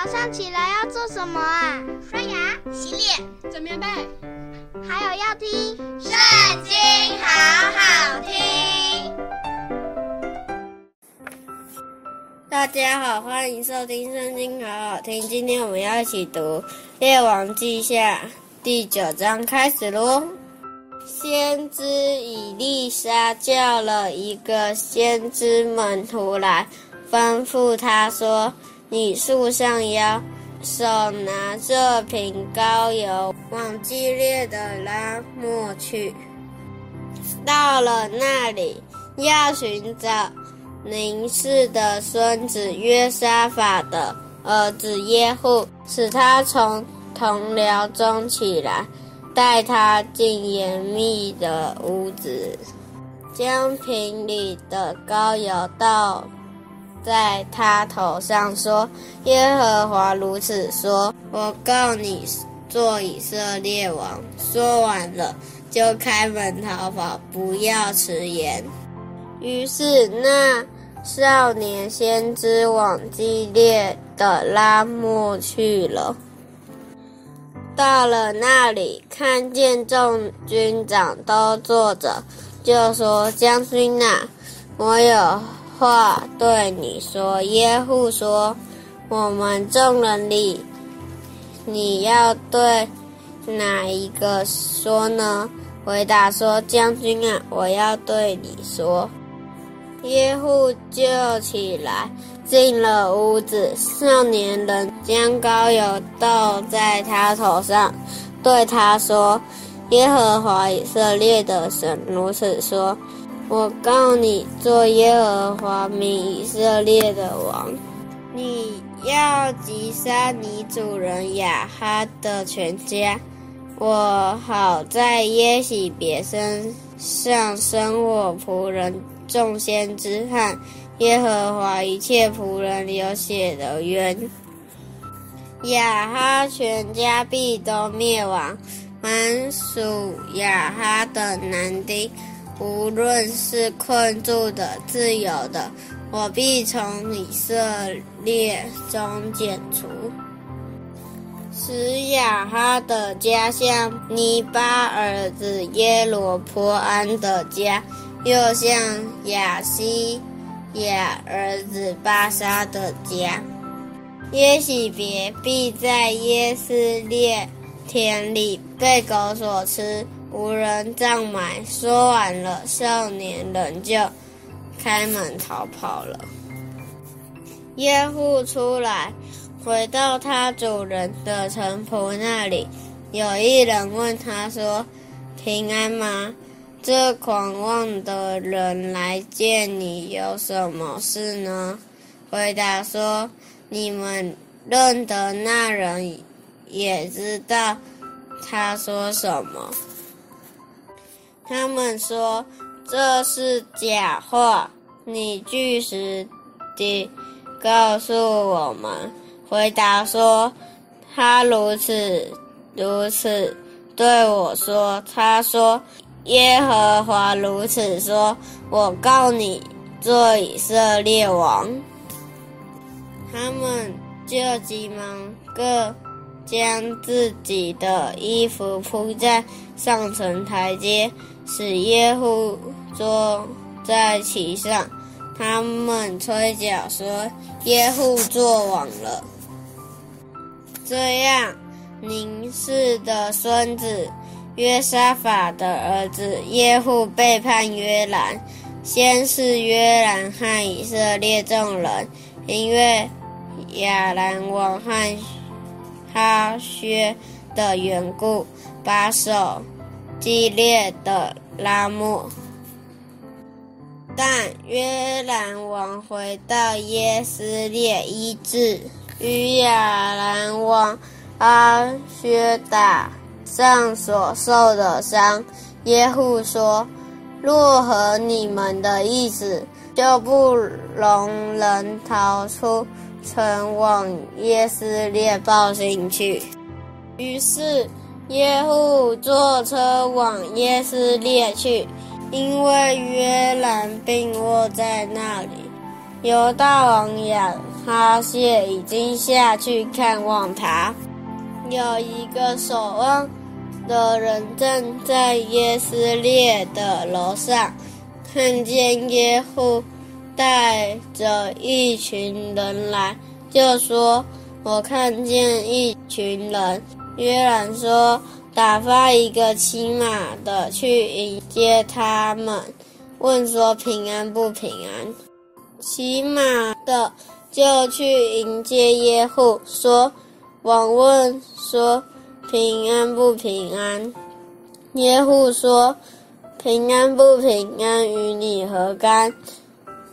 早上起来要做什么啊？刷牙、洗脸、整棉被，还有要听《圣经》，好好听。大家好，欢迎收听《圣经》，好好听。今天我们要一起读《列王记下》第九章，开始喽。先知以利沙叫了一个先知门徒来，吩咐他说。你束上腰，手拿这瓶膏油，往激烈的拉末去。到了那里，要寻找宁氏的孙子约沙法的儿子耶户，使他从同僚中起来，带他进严密的屋子，将瓶里的膏油倒。在他头上说：“耶和华如此说，我告你做以色列王。”说完了，就开门逃跑，不要迟延。于是那少年先知往激烈的拉末去了。到了那里，看见众军长都坐着，就说：“将军啊，我有。”话对你说，耶户说：“我们众人里，你要对哪一个说呢？”回答说：“将军啊，我要对你说。”耶户就起来进了屋子，少年人将膏油倒在他头上，对他说：“耶和华以色列的神如此说。”我告你做耶和华名以色列的王，你要击杀你主人雅哈的全家，我好在耶洗别身上生我仆人众先知汗耶和华一切仆人流血的冤。雅哈全家必都灭亡，凡属雅哈的男丁。无论是困住的、自由的，我必从以色列中剪除。使雅哈的家像尼巴儿子耶罗波安的家，又像亚西亚儿子巴沙的家。耶洗别必在耶斯列田里被狗所吃。无人葬埋。说完了，少年人就开门逃跑了。耶户出来，回到他主人的臣仆那里。有一人问他说：“平安吗？这狂妄的人来见你有什么事呢？”回答说：“你们认得那人，也知道他说什么。”他们说，这是假话，你据实地告诉我们。回答说，他如此如此对我说。他说，耶和华如此说，我告你做以色列王。他们就急忙各将自己的衣服铺在上层台阶。使耶户坐在其上，他们吹角说：“耶户坐王了。”这样，宁示的孙子约沙法的儿子耶户背叛约兰，先是约兰和以色列众人，因为亚兰王和阿薛的缘故，把守。激烈的拉末，但约兰王回到耶斯列医治与亚兰王阿薛打上所受的伤。耶户说：“若合你们的意思，就不容人逃出曾，往耶斯列报信去。”于是。耶户坐车往耶斯列去，因为约兰病卧在那里。犹大王亚哈谢已经下去看望他。有一个守望的人正在耶斯列的楼上，看见耶户带着一群人来，就说：“我看见一群人。”约兰说：“打发一个骑马的去迎接他们，问说平安不平安。”骑马的就去迎接耶户，说：“王问说平安不平安？”耶户说：“平安不平安与你何干？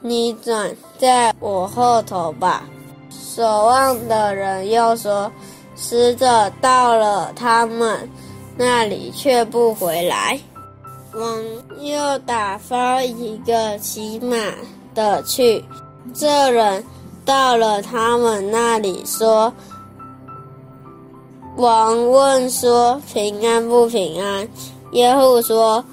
你转在我后头吧。”守望的人又说：“使者到了他们那里，却不回来。”王又打发一个骑马。的去，这人到了他们那里，说：“王问说平安不平安？”耶户说：“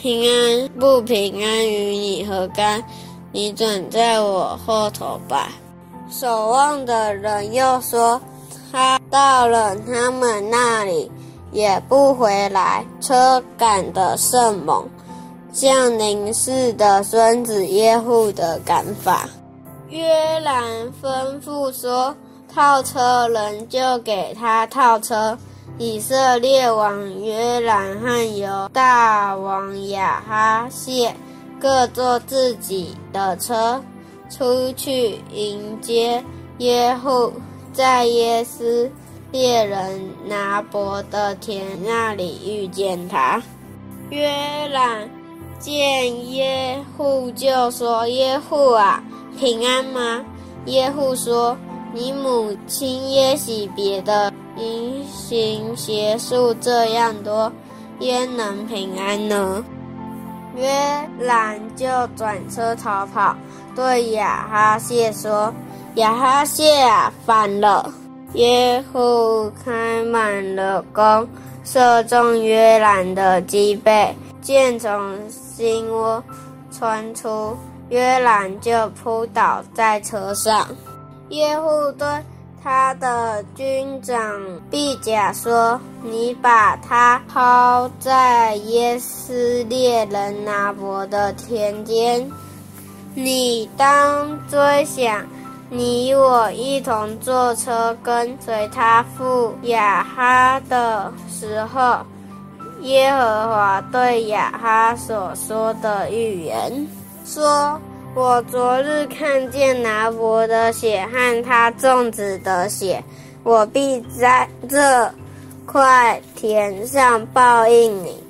平安不平安与你何干？你转在我后头吧。”守望的人又说：“他到了他们那里，也不回来，车赶得甚猛。”像宁示的孙子耶户的赶法，约兰吩咐说：“套车人就给他套车。”以色列王约兰和犹大王亚哈谢各坐自己的车，出去迎接耶户，在耶斯列人拿伯的田那里遇见他。约兰。见耶户就说：“耶户啊，平安吗？”耶户说：“你母亲耶洗别的淫行邪术这样多，焉能平安呢？”约兰就转车逃跑，对亚哈谢说：“亚哈谢啊，反了！”耶户开满了弓，射中约兰的脊背，箭从心窝穿出，约兰就扑倒在车上。耶户对他的军长毕甲说：“你把他抛在耶斯列人拿伯的田间。你当追想，你我一同坐车跟随他赴雅哈的时候。”耶和华对雅哈所说的预言说：“我昨日看见拿伯的血和他粽子的血，我必在这块田上报应你。”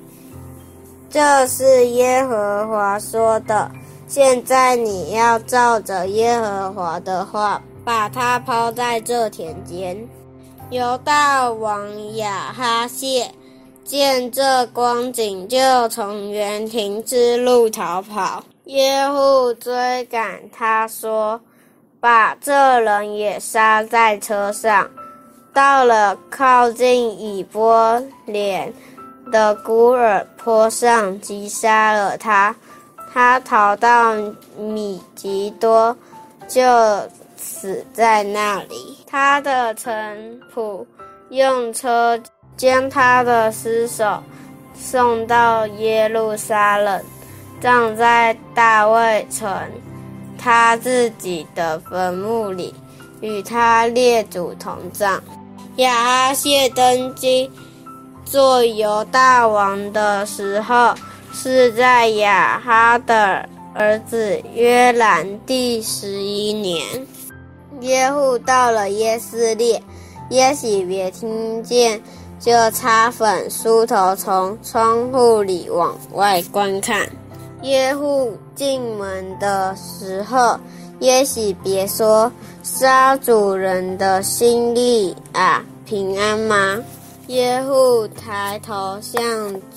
这是耶和华说的。现在你要照着耶和华的话，把它抛在这田间。犹大王亚哈谢。见这光景，就从园亭之路逃跑。耶户追赶他，说：“把这人也杀在车上。”到了靠近以波莲的古尔坡上，击杀了他。他逃到米吉多，就死在那里。他的臣仆用车。将他的尸首送到耶路撒冷，葬在大卫城他自己的坟墓里，与他列祖同葬。亚哈谢登基做犹大王的时候，是在亚哈的儿子约兰第十一年。耶户到了耶斯列，耶洗别听见。就擦粉梳头，从窗户里往外观看。耶户进门的时候，耶洗别说：“杀主人的心力啊，平安吗？”耶户抬头向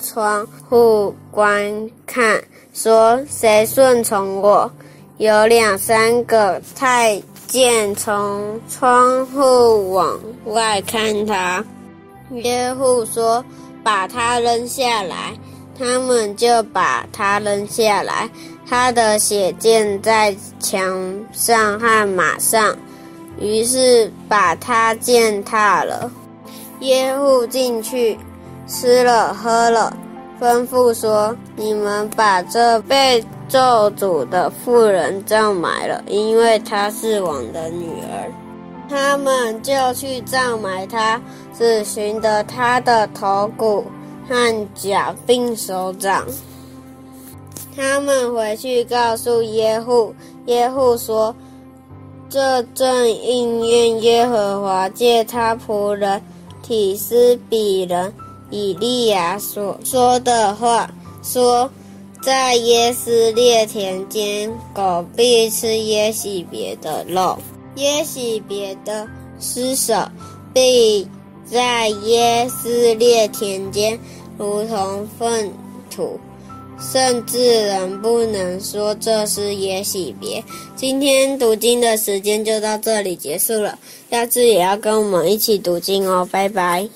窗户观看，说：“谁顺从我？”有两三个太监从窗户往外看他。耶户说：“把他扔下来。”他们就把他扔下来。他的血溅在墙上和马上，于是把他践踏了。耶户进去吃了喝了，吩咐说：“你们把这被咒诅的妇人葬埋了，因为她是王的女儿。”他们就去葬埋她，只寻得她的头骨和脚并手掌。他们回去告诉耶户，耶户说：“这正应验耶和华借他仆人提斯比人以利亚所说的话，说，在耶斯列田间，狗必吃耶洗别的肉，耶洗别的尸首必在耶斯列田间，如同粪土。”甚至人不能说这是耶洗别。今天读经的时间就到这里结束了，下次也要跟我们一起读经哦，拜拜。